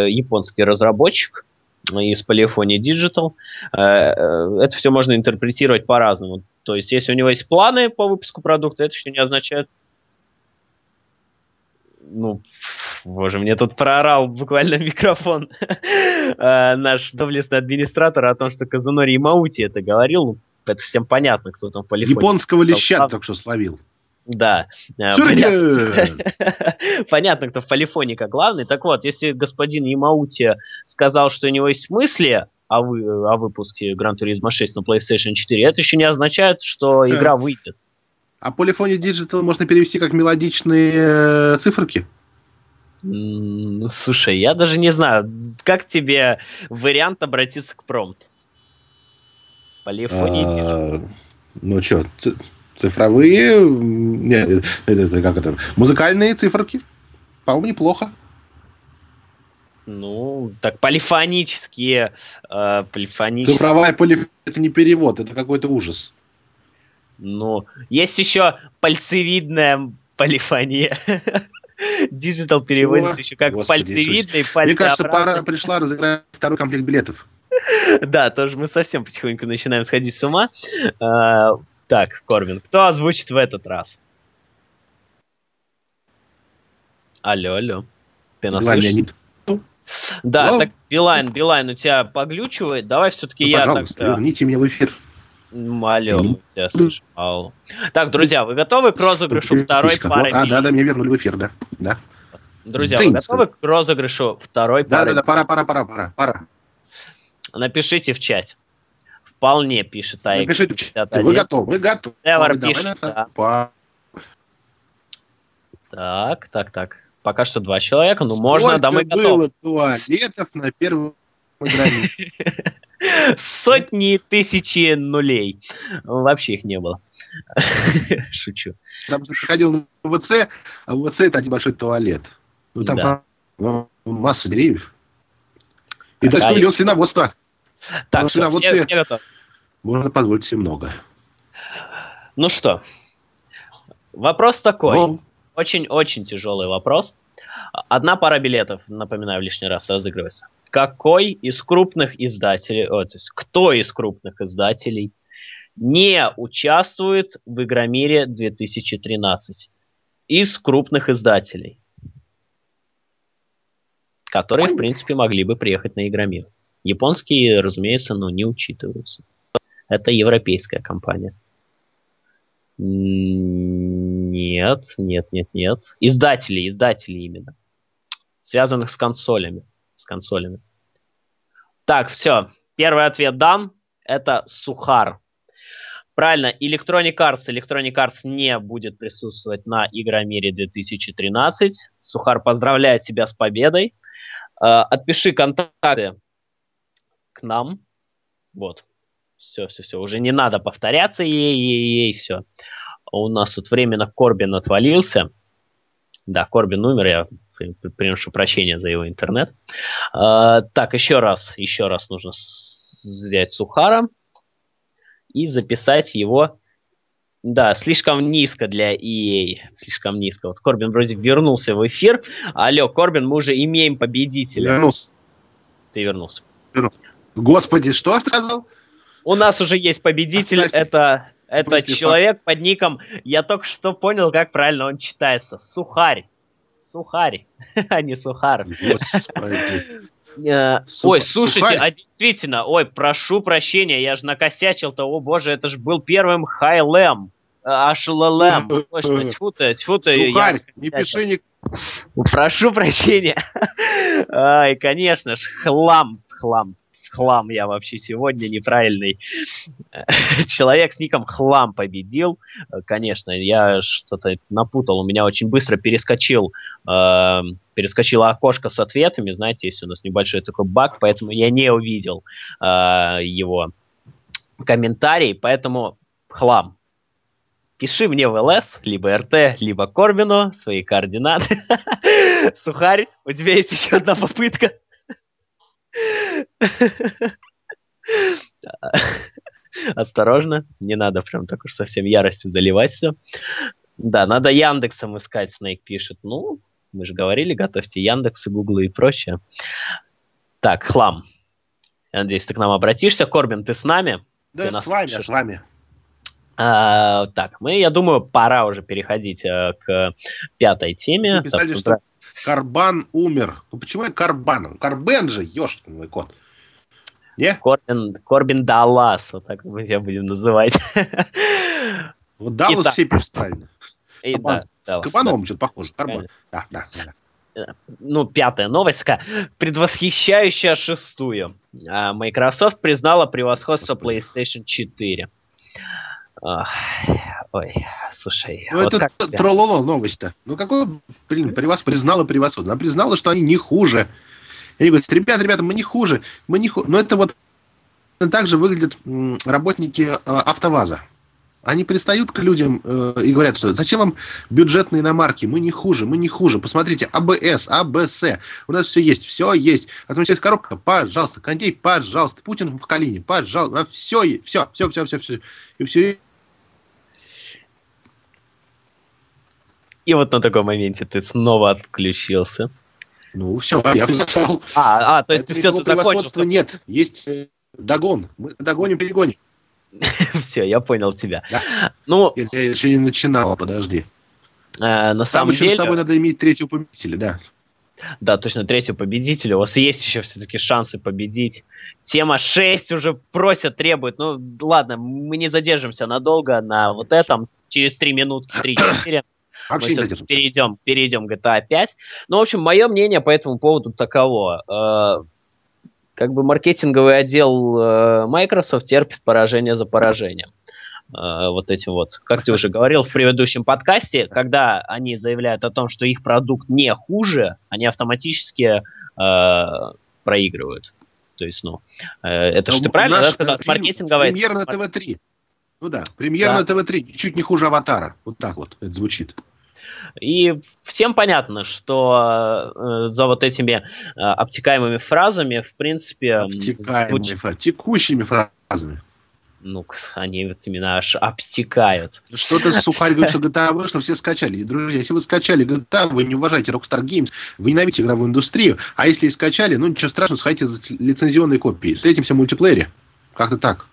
японский разработчик из Polyphony Digital, э, э, это все можно интерпретировать по-разному. То есть, если у него есть планы по выпуску продукта, это еще не означает, ну, боже, мне тут проорал буквально микрофон э, наш доблестный администратор о том, что Казунори Маути это говорил. Это всем понятно, кто там в полифоне. Японского леща только что словил. Да. Э, понятно, понятно, кто в полифоника главный. Так вот, если господин Ямаути сказал, что у него есть мысли о, вы, о выпуске Gran Turismo 6 на PlayStation 4, это еще не означает, что игра выйдет. А Polyphony Digital можно перевести как мелодичные э, циферки? Слушай, я даже не знаю, как тебе вариант обратиться к промпту? Полифония. А, ну что, цифровые, нет, это, это, как это, музыкальные циферки, по-моему, неплохо. Ну, так полифонические, э, полифонические. Цифровая полифония это не перевод, это какой-то ужас. Ну, есть еще пальцевидная полифония. Digital переводится еще как Господи, пальцевидный, Мне кажется, пора пришла разыграть второй комплект билетов. Да, тоже мы совсем потихоньку начинаем сходить с ума. А, так, Корвин, кто озвучит в этот раз? Алло, алло. Ты нас слышишь? Да, так, Билайн, Билайн, у тебя поглючивает. Давай все-таки ну, я так... верните меня в эфир. Тебя слышим. Алло. Так, друзья, вы готовы к розыгрышу второй пары А, да, да, меня вернули в эфир, да. да. Друзья, вы готовы к розыгрышу второй пары? Да, да, да, пора, пора, пора, пора, пора. Напишите в чат. Вполне пишет АИК. Напишите в чат. Вы готовы, вы готовы. Эвер пишет, да. Так, так, так. Пока что два человека, ну можно, да мы готовы. было туалетов на первом Сотни тысячи нулей. Вообще их не было. Шучу. Там приходил на ВЦ, а ВЦ это один большой туалет. Ну там да. масса деревьев. И даже а миллион свиноводства. Так, все, все, все. Можно позволить себе много. Ну что, вопрос такой. Очень-очень тяжелый вопрос. Одна пара билетов, напоминаю, лишний раз разыгрывается. Какой из крупных издателей, о, то есть кто из крупных издателей не участвует в Игромире 2013? Из крупных издателей, которые, в принципе, могли бы приехать на Игромир. Японские, разумеется, но не учитываются. Это европейская компания. Нет, нет, нет, нет. Издатели, издатели именно. Связанных с консолями. С консолями. Так, все. Первый ответ дан. Это Сухар. Правильно, Electronic Arts. Electronic Arts не будет присутствовать на Игромире 2013. Сухар, поздравляю тебя с победой. Uh, отпиши контакты к нам. Вот. Все, все, все. Уже не надо повторяться ей, ей, ей, все у нас тут временно Корбин отвалился. Да, Корбин умер, я приношу прощения за его интернет. А, так, еще раз, еще раз нужно взять Сухара и записать его. Да, слишком низко для EA, слишком низко. Вот Корбин вроде вернулся в эфир. Алло, Корбин, мы уже имеем победителя. Вернулся. Ты вернулся. Господи, что ты сказал? У нас уже есть победитель, Оставьте. это это Пусть человек факт. под ником, я только что понял, как правильно он читается. Сухарь. Сухарь, а не Сухар. Э, ой, слушайте, а действительно, ой, прошу прощения, я же накосячил-то, о боже, это же был первым Хайлем. Аж ЛЛМ. Точно, тьфу ты, тьфу ты. Сухарь, не пиши ни... Прошу прощения. Ай, конечно ж, хлам, хлам хлам я вообще сегодня неправильный. Человек с ником хлам победил. Конечно, я что-то напутал. У меня очень быстро перескочил, э, перескочило окошко с ответами. Знаете, есть у нас небольшой такой баг, поэтому я не увидел э, его комментарий, поэтому хлам. Пиши мне в ЛС, либо РТ, либо Корбину свои координаты. Сухарь, у тебя есть еще одна попытка. Осторожно, не надо прям так уж совсем яростью заливать все. Да, надо Яндексом искать, Снейк пишет. Ну, мы же говорили, готовьте Яндексы, Гуглы и прочее. Так, хлам. Я надеюсь, ты к нам обратишься. Корбин, ты с нами? Да, с вами, пишешь? с вами. А, так, мы, я думаю, пора уже переходить а, к пятой теме. Вы писали, так, что Карбан умер. Ну почему я Карбан? Карбен же, ёшкин мой кот. Не? Корбин, Корбин Даллас, вот так мы тебя будем называть. Вот Даллас все правильно. И, да, с Кабановым что-то похоже. Карбан. Да, да, да. ну, пятая новость, предвосхищающая шестую. А, Microsoft признала превосходство PlayStation 4. Ой, слушай. Ну, вот это трололо новость-то. Ну, какой, блин, превос... признала превосходство? Она признала, что они не хуже. И они говорят, ребята, ребята, мы не хуже, мы не хуже. Но это вот так же выглядят работники э, АвтоВАЗа. Они пристают к людям э, и говорят, что зачем вам бюджетные иномарки? Мы не хуже, мы не хуже. Посмотрите, АБС, АБС. У нас все есть, все есть. Автоматическая коробка, пожалуйста. Кондей, пожалуйста. Путин в Калине, пожалуйста. Все, все, все, все, все, все. И все И вот на таком моменте ты снова отключился. Ну, все, я сказал. А, а, то есть все, ты закончил. Нет, есть э, догон. Мы догоним, перегоним. Все, я понял тебя. Да. Ну, я, еще не начинал, подожди. Э, на самом еще деле... с тобой надо иметь третьего победителя, да. Да, точно, третьего победителя. У вас есть еще все-таки шансы победить. Тема 6 уже просят, требует. Ну, ладно, мы не задержимся надолго на вот этом. Через 3 минутки, 3-4. Мы перейдем, перейдем к GTA 5. Ну, в общем, мое мнение по этому поводу таково. Э, как бы маркетинговый отдел э, Microsoft терпит поражение за поражением. Э, вот этим вот, как ты уже говорил в предыдущем подкасте, когда они заявляют о том, что их продукт не хуже, они автоматически э, проигрывают. То есть, ну, э, это что ты правильно да, сказал? С маркетинговой... Премьер на ТВ-3. Ну да, премьер да. на ТВ-3 чуть не хуже аватара. Вот так вот это звучит. И всем понятно, что э, за вот этими э, обтекаемыми фразами, в принципе... Обтекаемыми звуч... фразами, текущими фразами. Ну, они вот именно аж обтекают. Что-то сухарь говорит, что GTA вышло, все скачали. друзья, если вы скачали GTA, вы не уважаете Rockstar Games, вы ненавидите игровую индустрию, а если и скачали, ну ничего страшного, сходите за лицензионные копии. Встретимся в мультиплеере. Как-то так.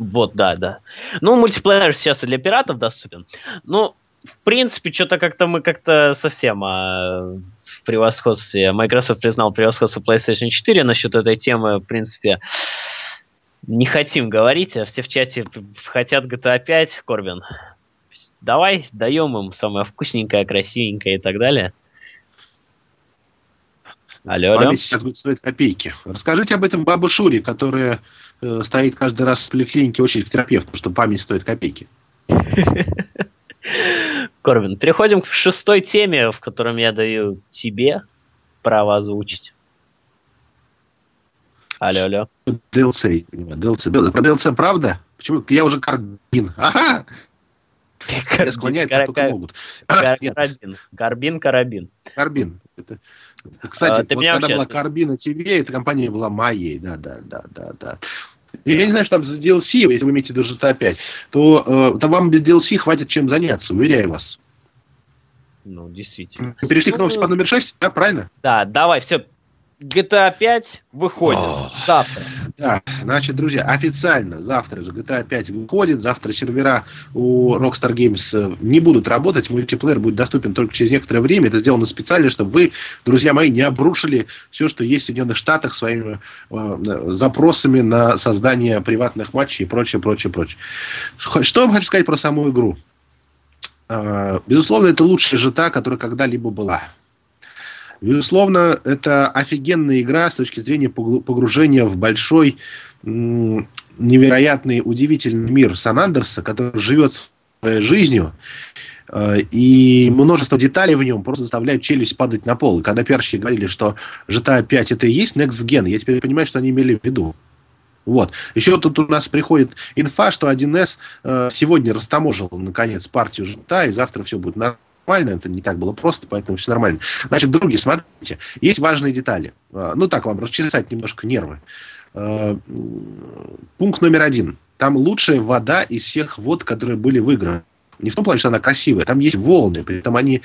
Вот, да, да. Ну, мультиплеер сейчас и для пиратов доступен. Ну, в принципе, что-то как-то мы как-то совсем а, в превосходстве. Microsoft признал превосходство PlayStation 4 насчет этой темы, в принципе, не хотим говорить, а все в чате хотят GTA 5, Корбин. Давай, даем им самое вкусненькое, красивенькое и так далее. Алло, алло. сейчас будет стоить копейки. Расскажите об этом бабу Шуре, которая э, стоит каждый раз в поликлинике очередь к терапевту, потому что память стоит копейки. Корвин, переходим к шестой теме, в котором я даю тебе право озвучить. Алло, алло. DLC, DLC. Про DLC правда? Почему? Я уже карбин. Ага! Я склоняют, кар- только могут. Кар- карабин. Карбин, карабин. Карбин. Это, кстати, а, вот когда была Карбина ТВ, эта компания была моей. Да, да, да, да, да. Я не знаю, что там за DLC, если вы имеете GTA 5, то, э, то вам без DLC хватит чем заняться, уверяю вас. Ну, действительно. Перешли ну, к новости под номер 6, да, правильно? Да, давай, все, GTA 5 выходит О, завтра. Да, значит, друзья, официально завтра же GTA 5 выходит. Завтра сервера у Rockstar Games э, не будут работать. Мультиплеер будет доступен только через некоторое время. Это сделано специально, чтобы вы, друзья мои, не обрушили все, что есть в Соединенных Штатах своими э, запросами на создание приватных матчей и прочее, прочее, прочее. Что я хочу сказать про саму игру? Э, безусловно, это лучшая жита, которая когда-либо была. Безусловно, это офигенная игра с точки зрения погружения в большой, невероятный, удивительный мир Сан-Андерса, который живет своей жизнью, э, и множество деталей в нем просто заставляют челюсть падать на пол. И когда пиарщики говорили, что GTA 5 это и есть Next Gen, я теперь понимаю, что они имели в виду. Вот. Еще тут у нас приходит инфа, что 1С э, сегодня растаможил, наконец, партию GTA, и завтра все будет нормально нормально, это не так было просто, поэтому все нормально. Значит, другие, смотрите, есть важные детали. А, ну, так вам расчесать немножко нервы. А, пункт номер один. Там лучшая вода из всех вод, которые были в играх. Не в том плане, что она красивая, там есть волны, при этом они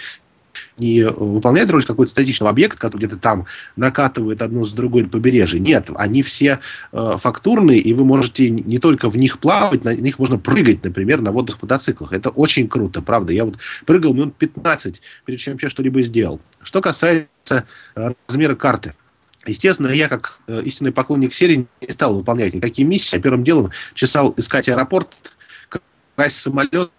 не выполняет роль какой-то статичного объекта, который где-то там накатывает одно с другой побережье. Нет, они все э, фактурные, и вы можете не только в них плавать, на них можно прыгать, например, на водных мотоциклах. Это очень круто, правда. Я вот прыгал минут 15, прежде чем вообще что-либо сделал. Что касается э, размера карты. Естественно, я, как э, истинный поклонник серии, не стал выполнять никакие миссии. Первым делом чесал искать аэропорт, красть самолет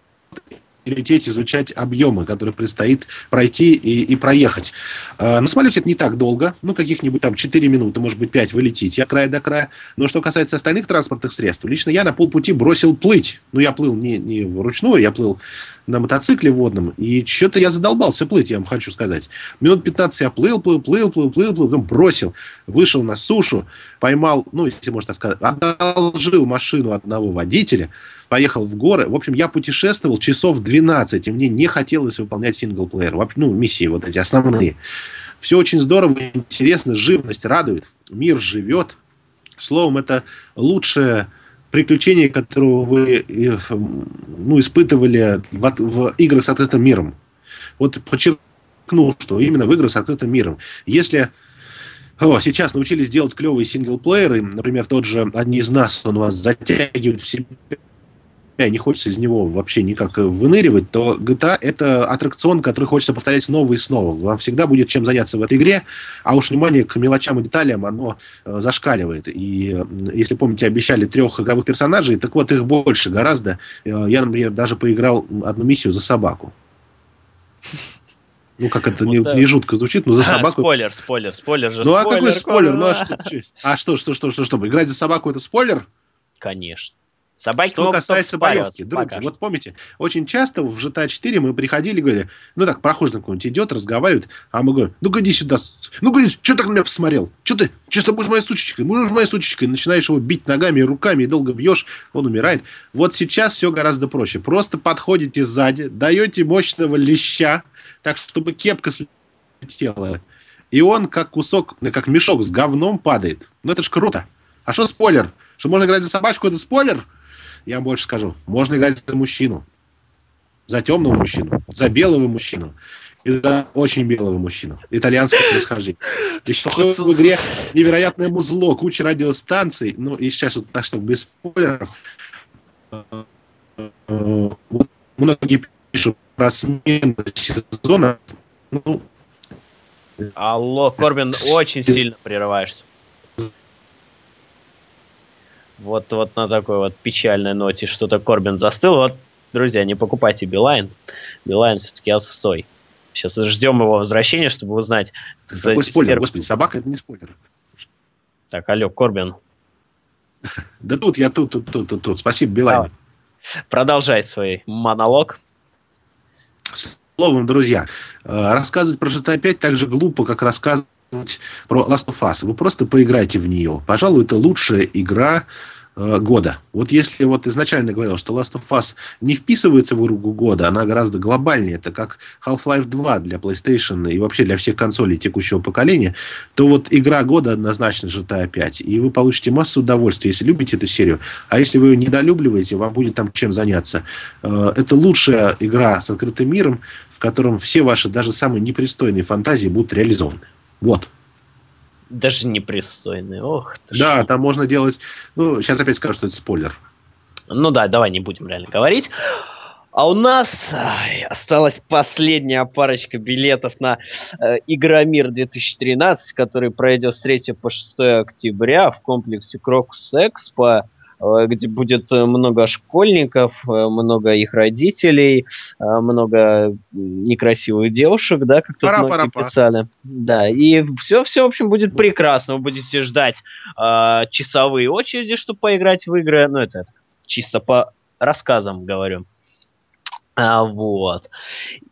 лететь, изучать объемы, которые предстоит пройти и, и проехать. Э, на самолете это не так долго, ну, каких-нибудь там 4 минуты, может быть, 5 вы летите от края до края. Но что касается остальных транспортных средств, лично я на полпути бросил плыть. Ну, я плыл не, не вручную, я плыл на мотоцикле водном, и что-то я задолбался плыть, я вам хочу сказать. Минут 15 я плыл, плыл, плыл, плыл, плыл, плыл, потом бросил, вышел на сушу, поймал, ну, если можно так сказать, одолжил машину одного водителя, поехал в горы. В общем, я путешествовал часов 12, и мне не хотелось выполнять синглплеер, ну, миссии вот эти основные. Все очень здорово, интересно, живность радует, мир живет. Словом, это лучшее приключения, которые вы ну, испытывали в, в играх с открытым миром. Вот подчеркну, что именно в играх с открытым миром. Если о, сейчас научились делать клевые синглплееры, например, тот же «Одни из нас», он вас затягивает в себя не хочется из него вообще никак выныривать, то GTA — это аттракцион, который хочется повторять снова и снова. Вам всегда будет чем заняться в этой игре, а уж внимание к мелочам и деталям, оно э, зашкаливает. И если помните, обещали трех игровых персонажей, так вот их больше гораздо. Э, я, например, даже поиграл одну миссию за собаку. Ну, как это вот не, не жутко звучит, но за собаку... Спойлер, спойлер, спойлер же. Ну, спойлер, а какой спойлер? Ну, а что, а что, что, что, что, что, играть за собаку это спойлер? Конечно. Собаки Что касается боевки, други, вот помните, очень часто в GTA 4 мы приходили и говорили, ну так, прохожий какой-нибудь идет, разговаривает, а мы говорим, ну иди сюда, ну иди, что так на меня посмотрел? Что ты, честно, будешь моей сучечкой, будешь моей сучечкой, начинаешь его бить ногами и руками, и долго бьешь, он умирает. Вот сейчас все гораздо проще. Просто подходите сзади, даете мощного леща, так, чтобы кепка слетела, и он как кусок, как мешок с говном падает. Ну это ж круто. А что спойлер? Что можно играть за собачку, это спойлер? Я больше скажу. Можно играть за мужчину. За темного мужчину. За белого мужчину. И за очень белого мужчину. Итальянского происхождения. Еще в игре невероятное музло, куча радиостанций. Ну, и сейчас вот так, чтобы без спойлеров. Многие пишут про смену сезона. Ну, Алло, Корбин, очень сильно прерываешься. Вот, вот на такой вот печальной ноте что-то Корбин застыл. Вот, друзья, не покупайте Билайн. Билайн все-таки отстой. Сейчас ждем его возвращения, чтобы узнать. Какой спойлер, теперь... господи, собака это не спойлер. Так, алло, Корбин. Да тут, я тут, тут, тут, тут, тут. Спасибо, Билайн. Продолжай свой монолог. Словом, друзья, э, рассказывать про GTA 5 так же глупо, как рассказывать про Last of Us. Вы просто поиграйте в нее. Пожалуй, это лучшая игра э, года. Вот если вот изначально говорил, что Last of Us не вписывается в игру года, она гораздо глобальнее, это как Half-Life 2 для PlayStation и вообще для всех консолей текущего поколения, то вот игра года однозначно GTA 5. И вы получите массу удовольствия, если любите эту серию. А если вы ее недолюбливаете, вам будет там чем заняться. Э, это лучшая игра с открытым миром, в котором все ваши, даже самые непристойные фантазии будут реализованы. Вот. Даже непристойный. Ох ты Да, ж. там можно делать... Ну, сейчас опять скажу, что это спойлер. Ну да, давай не будем реально говорить. А у нас ай, осталась последняя парочка билетов на э, Игромир 2013, который пройдет с 3 по 6 октября в комплексе Крокус Экспо. Э, где будет э, много школьников, э, много их родителей, много некрасивых девушек, да, как тут многие писали. Да, и все, все, в общем, будет прекрасно. Вы будете ждать э, часовые очереди, чтобы поиграть в игры. Ну, это чисто по рассказам говорю. А, вот.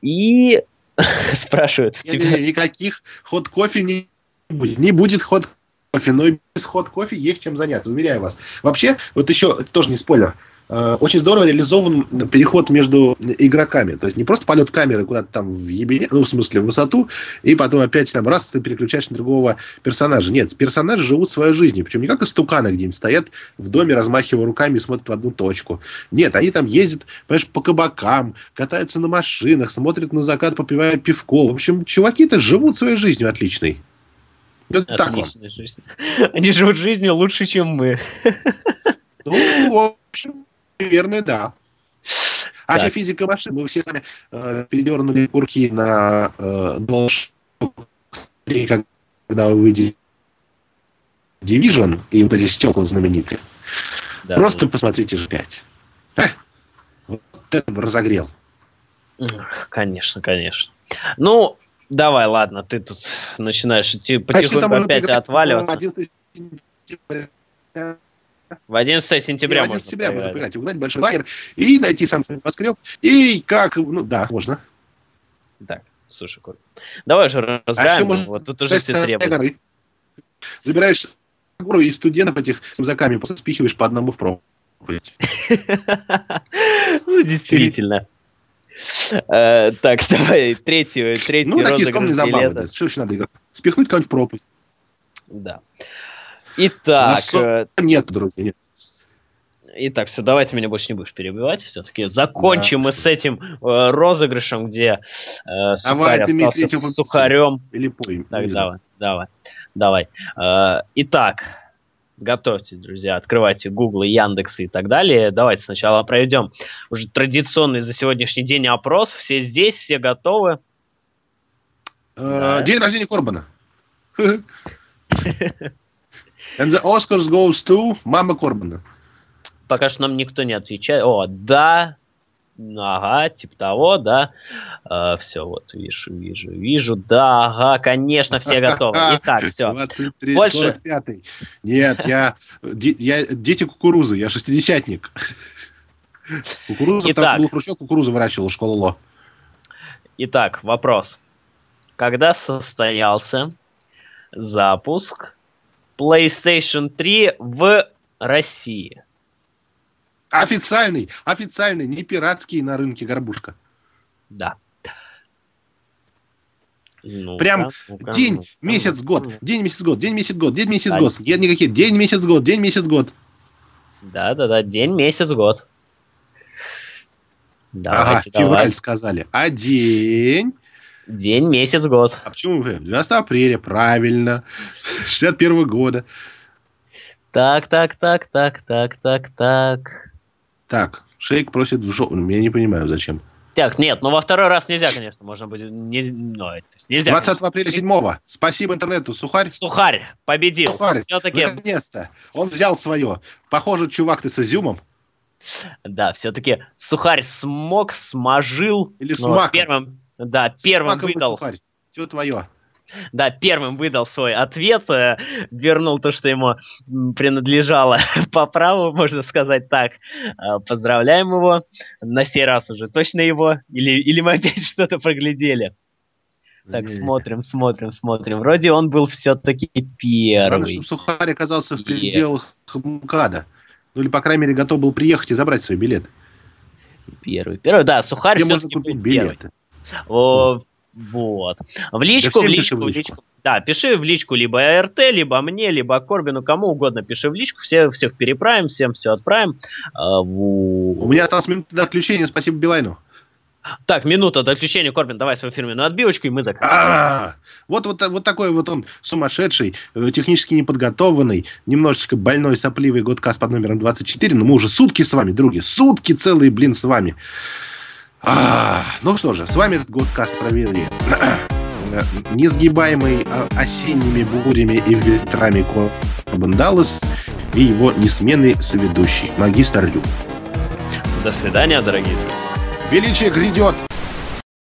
И спрашивают тебя... Никаких ход кофе не будет. Не будет ход кофе, но и без ход кофе есть чем заняться, уверяю вас. Вообще, вот еще, это тоже не спойлер, э, очень здорово реализован переход между игроками. То есть не просто полет камеры куда-то там в ебене, ну, в смысле, в высоту, и потом опять там раз ты переключаешь на другого персонажа. Нет, персонажи живут своей жизнью. Причем не как истуканы где-нибудь стоят в доме, размахивая руками и смотрят в одну точку. Нет, они там ездят, понимаешь, по кабакам, катаются на машинах, смотрят на закат, попивая пивко. В общем, чуваки-то живут своей жизнью отличной. Отличная так жизнь. Они живут жизнью лучше, чем мы. Ну, в общем, наверное, да. А что физика машин? Мы все сами э, передернули курки на э, когда вы выйдете Division и вот эти стекла знаменитые. Да, Просто да. посмотрите же 5. А, вот это разогрел. Конечно, конечно. Ну, давай, ладно, ты тут начинаешь потихоньку опять отваливаться. 11 сентября. В 11 сентября, 11 можно, сентября можно поиграть, угнать большой лагерь и найти сам небоскреб. И как, ну да, можно. Так, слушай, Коль, давай же разграем, а вот тут уже все требуют. Горы. Забираешь гору и студентов этих рюкзаками просто спихиваешь по одному в проповедь. Ну, действительно. Э, так, давай, третью, третью Ну, такие скромные забавы, Что еще надо играть? Спихнуть кого-нибудь пропасть. Да. Итак... Э, нет, друзья, нет. Итак, все, давайте меня больше не будешь перебивать. Все-таки закончим да. мы с этим э, розыгрышем, где э, сухарь остался с сухарем. Или поем. Так, или давай, давай, давай. Э, итак, готовьте, друзья, открывайте Google, Яндекс и так далее. Давайте сначала проведем уже традиционный за сегодняшний день опрос. Все здесь, все готовы. Э, день рождения Корбана. And the Oscars goes to Мама Корбана. Пока что нам никто не отвечает. О, да, Ага, типа того, да. А, все, вот вижу, вижу, вижу. Да, ага, конечно, все готовы. Итак, все. 23, Больше... 45 Нет, я, я дети кукурузы, я шестидесятник. Кукуруза, Итак, потому что был Хрущев, кукурузу выращивал школу Ло. Итак, вопрос. Когда состоялся запуск PlayStation 3 в России. Официальный, официальный, не пиратский на рынке горбушка. Да. Ну Прям ну день, ну месяц, год, день, месяц, год, день, месяц, год, день, месяц, год. Нет никаких. День, месяц, год, день, месяц, год. Да, да, да, день, месяц, год. Давайте, ага, февраль сказали. А день? День, месяц, год. А почему вы? 12 апреля, правильно. 61 года. Так, так, так, так, так, так, так. Так, Шейк просит в жопу. Я не понимаю, зачем. Так, нет, ну во второй раз нельзя, конечно, можно будет. Не, ну, нельзя. 20 конечно. апреля 7 Спасибо интернету. Сухарь. Сухарь победил. Сухарь. Все-таки. Наконец-то. Он взял свое. Похоже, чувак, ты с изюмом. Да, все-таки Сухарь смог, смажил. Или смак. Первым да, первым Смаковый выдал... Сухарь. Все твое. Да, первым выдал свой ответ, э, вернул то, что ему принадлежало по праву, можно сказать так. Э, поздравляем его. На сей раз уже точно его. Или, или мы опять что-то проглядели. Так, Не. смотрим, смотрим, смотрим. Вроде он был все-таки первый. Главное, чтобы Сухарь оказался в пределах МКАДа. Ну или, по крайней мере, готов был приехать и забрать свой билет. Первый, первый, да, Сухарь все-таки был билеты? первый. О, вот. В личку, в личку, в личку. Да, пиши в личку либо РТ, либо мне, либо Корбину, кому угодно пиши в личку, все, всех переправим, всем все отправим. А, вот. У меня осталось минута до отключения, спасибо Билайну. Так, минута до отключения, Корбин, давай свою фирменную отбивочку, и мы заканчиваем. Вот, вот, вот такой вот он сумасшедший, э, технически неподготовленный, немножечко больной, сопливый годкаст под номером 24, но мы уже сутки с вами, други, сутки целые, блин, с вами. А, ну что же, с вами этот год каст провели несгибаемый осенними бурями и ветрами Корбан Даллас и его несменный соведущий, магистр Лю. До свидания, дорогие друзья. Величие грядет!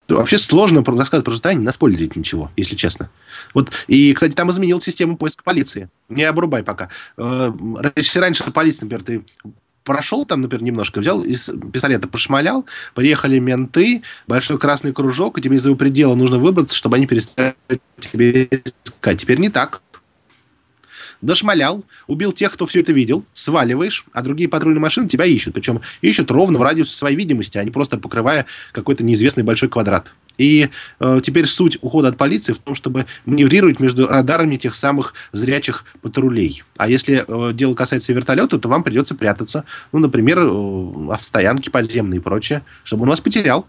Вообще сложно рассказывать про задание, не наспойлерить ничего, если честно. Вот, и, кстати, там изменил систему поиска полиции. Не обрубай пока. Э, если раньше полиция, например, ты прошел там, например, немножко, взял из пистолета пошмалял, приехали менты, большой красный кружок, и тебе из-за его предела нужно выбраться, чтобы они перестали тебе искать. Теперь не так. Дошмалял, убил тех, кто все это видел, сваливаешь, а другие патрульные машины тебя ищут. Причем ищут ровно в радиусе своей видимости, а не просто покрывая какой-то неизвестный большой квадрат. И э, теперь суть ухода от полиции в том, чтобы маневрировать между радарами тех самых зрячих патрулей. А если э, дело касается вертолета, то вам придется прятаться, ну, например, э, в стоянке подземной и прочее, чтобы он вас потерял.